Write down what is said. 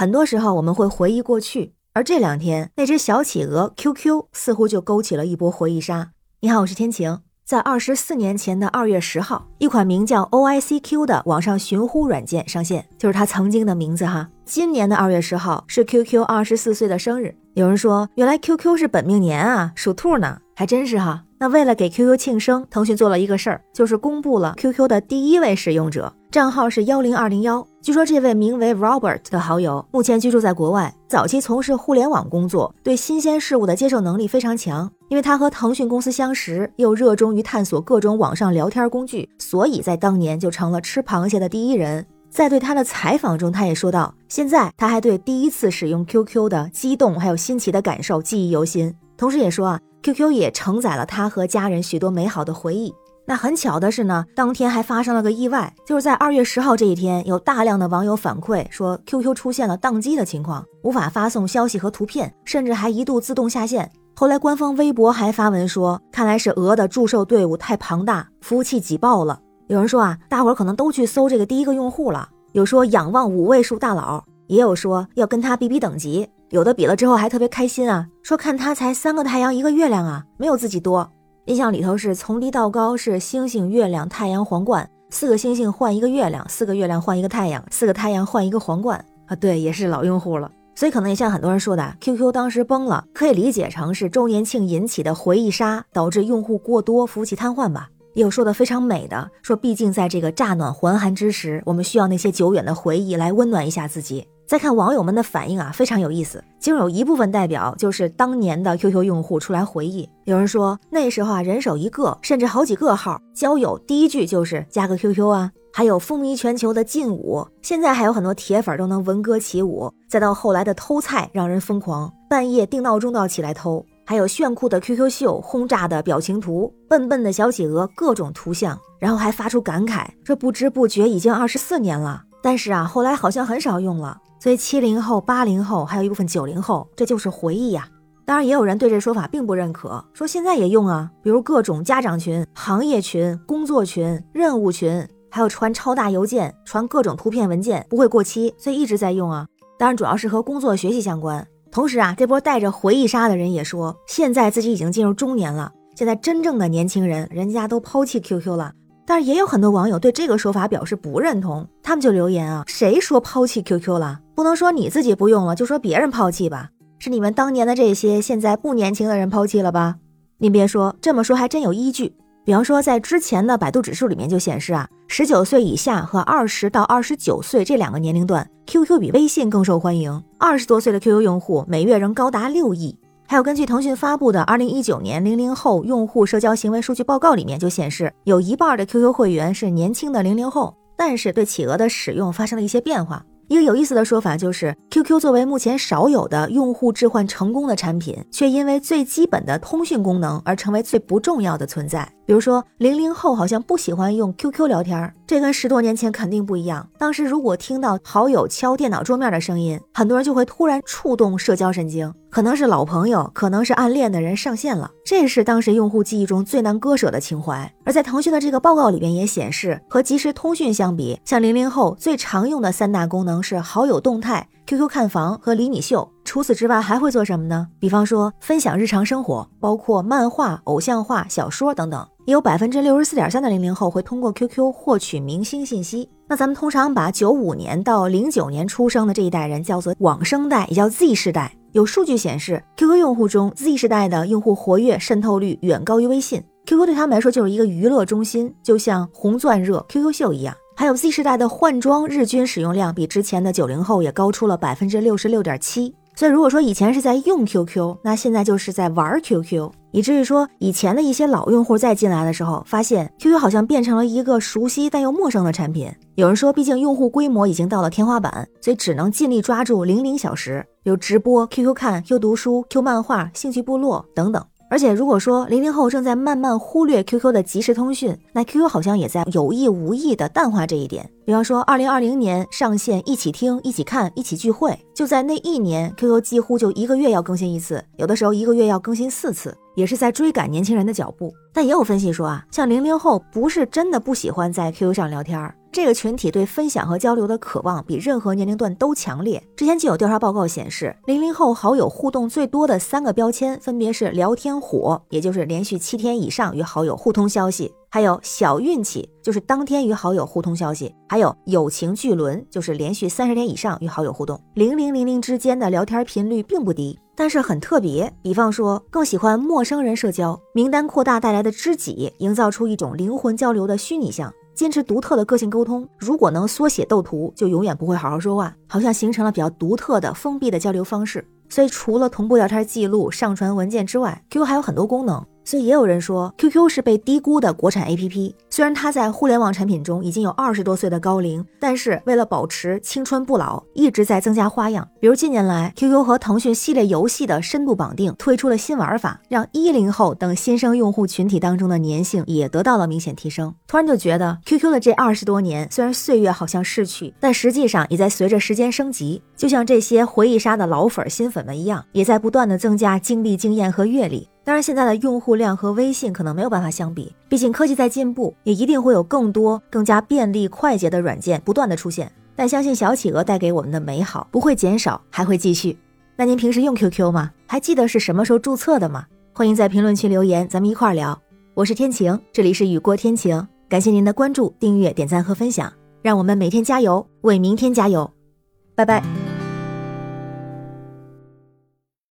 很多时候我们会回忆过去，而这两天那只小企鹅 QQ 似乎就勾起了一波回忆杀。你好，我是天晴。在二十四年前的二月十号，一款名叫 OICQ 的网上寻呼软件上线，就是它曾经的名字哈。今年的二月十号是 QQ 二十四岁的生日。有人说，原来 QQ 是本命年啊，属兔呢，还真是哈。那为了给 QQ 庆生，腾讯做了一个事儿，就是公布了 QQ 的第一位使用者，账号是幺零二零幺。据说这位名为 Robert 的好友目前居住在国外，早期从事互联网工作，对新鲜事物的接受能力非常强。因为他和腾讯公司相识，又热衷于探索各种网上聊天工具，所以在当年就成了吃螃蟹的第一人。在对他的采访中，他也说到，现在他还对第一次使用 QQ 的激动还有新奇的感受记忆犹新。同时也说啊，QQ 也承载了他和家人许多美好的回忆。那很巧的是呢，当天还发生了个意外，就是在二月十号这一天，有大量的网友反馈说，QQ 出现了宕机的情况，无法发送消息和图片，甚至还一度自动下线。后来，官方微博还发文说，看来是鹅的祝寿队伍太庞大，服务器挤爆了。有人说啊，大伙儿可能都去搜这个第一个用户了。有说仰望五位数大佬，也有说要跟他比比等级。有的比了之后还特别开心啊，说看他才三个太阳一个月亮啊，没有自己多。印象里头是从低到高是星星、月亮、太阳、皇冠，四个星星换一个月亮，四个月亮换一个太阳，四个太阳换一个皇冠啊。对，也是老用户了。所以可能也像很多人说的，QQ 当时崩了，可以理解成是周年庆引起的回忆杀，导致用户过多，服务器瘫痪吧。也有说的非常美的，说毕竟在这个乍暖还寒之时，我们需要那些久远的回忆来温暖一下自己。再看网友们的反应啊，非常有意思。其中有一部分代表就是当年的 QQ 用户出来回忆，有人说那时候啊，人手一个，甚至好几个号，交友第一句就是加个 QQ 啊。还有风靡全球的劲舞，现在还有很多铁粉都能闻歌起舞。再到后来的偷菜，让人疯狂，半夜定闹钟都要起来偷。还有炫酷的 QQ 秀，轰炸的表情图，笨笨的小企鹅，各种图像，然后还发出感慨，这不知不觉已经二十四年了。但是啊，后来好像很少用了。所以七零后、八零后，还有一部分九零后，这就是回忆呀。当然，也有人对这说法并不认可，说现在也用啊，比如各种家长群、行业群、工作群、任务群。还有传超大邮件，传各种图片文件不会过期，所以一直在用啊。当然主要是和工作学习相关。同时啊，这波带着回忆杀的人也说，现在自己已经进入中年了。现在真正的年轻人，人家都抛弃 QQ 了。但是也有很多网友对这个说法表示不认同，他们就留言啊，谁说抛弃 QQ 了？不能说你自己不用了，就说别人抛弃吧？是你们当年的这些现在不年轻的人抛弃了吧？您别说，这么说还真有依据。比方说，在之前的百度指数里面就显示啊，十九岁以下和二十到二十九岁这两个年龄段，QQ 比微信更受欢迎。二十多岁的 QQ 用户每月仍高达六亿。还有根据腾讯发布的二零一九年零零后用户社交行为数据报告里面就显示，有一半的 QQ 会员是年轻的零零后，但是对企鹅的使用发生了一些变化。一个有意思的说法就是。QQ 作为目前少有的用户置换成功的产品，却因为最基本的通讯功能而成为最不重要的存在。比如说，零零后好像不喜欢用 QQ 聊天，这跟十多年前肯定不一样。当时如果听到好友敲电脑桌面的声音，很多人就会突然触动社交神经，可能是老朋友，可能是暗恋的人上线了，这是当时用户记忆中最难割舍的情怀。而在腾讯的这个报告里边也显示，和即时通讯相比，像零零后最常用的三大功能是好友动态。QQ 看房和厘米秀，除此之外还会做什么呢？比方说分享日常生活，包括漫画、偶像画、小说等等。也有百分之六十四点三的零零后会通过 QQ 获取明星信息。那咱们通常把九五年到零九年出生的这一代人叫做网生代，也叫 Z 世代。有数据显示，QQ 用户中 Z 世代的用户活跃渗透率远高于微信。QQ 对他们来说就是一个娱乐中心，就像红钻热 QQ 秀一样。还有 Z 世代的换装日均使用量比之前的九零后也高出了百分之六十六点七。所以如果说以前是在用 QQ，那现在就是在玩 QQ，以至于说以前的一些老用户再进来的时候，发现 QQ 好像变成了一个熟悉但又陌生的产品。有人说，毕竟用户规模已经到了天花板，所以只能尽力抓住零零小时，有直播、QQ 看、Q 读书、Q 漫画、兴趣部落等等。而且，如果说零零后正在慢慢忽略 QQ 的即时通讯，那 QQ 好像也在有意无意的淡化这一点。比方说，二零二零年上线一起听、一起看、一起聚会，就在那一年，QQ 几乎就一个月要更新一次，有的时候一个月要更新四次，也是在追赶年轻人的脚步。但也有分析说啊，像零零后不是真的不喜欢在 QQ 上聊天，这个群体对分享和交流的渴望比任何年龄段都强烈。之前就有调查报告显示，零零后好友互动最多的三个标签分别是聊天火，也就是连续七天以上与好友互通消息；还有小运气，就是当天与好友互通消息；还有友情巨轮，就是连续三十天以上与好友互动。零零零零之间的聊天频率并不低，但是很特别。比方说，更喜欢陌生人社交，名单扩大带来的知己，营造出一种灵魂交流的虚拟像。坚持独特的个性沟通，如果能缩写斗图，就永远不会好好说话，好像形成了比较独特的封闭的交流方式。所以，除了同步聊天记录、上传文件之外，QQ 还有很多功能。所以也有人说，QQ 是被低估的国产 APP。虽然它在互联网产品中已经有二十多岁的高龄，但是为了保持青春不老，一直在增加花样。比如近年来，QQ 和腾讯系列游戏的深度绑定，推出了新玩法，让一零后等新生用户群体当中的粘性也得到了明显提升。突然就觉得，QQ 的这二十多年，虽然岁月好像逝去，但实际上也在随着时间升级。就像这些回忆杀的老粉、新粉们一样，也在不断的增加经历、经验和阅历。当然，现在的用户量和微信可能没有办法相比，毕竟科技在进步，也一定会有更多更加便利快捷的软件不断的出现。但相信小企鹅带给我们的美好不会减少，还会继续。那您平时用 QQ 吗？还记得是什么时候注册的吗？欢迎在评论区留言，咱们一块儿聊。我是天晴，这里是雨过天晴，感谢您的关注、订阅、点赞和分享，让我们每天加油，为明天加油。拜拜。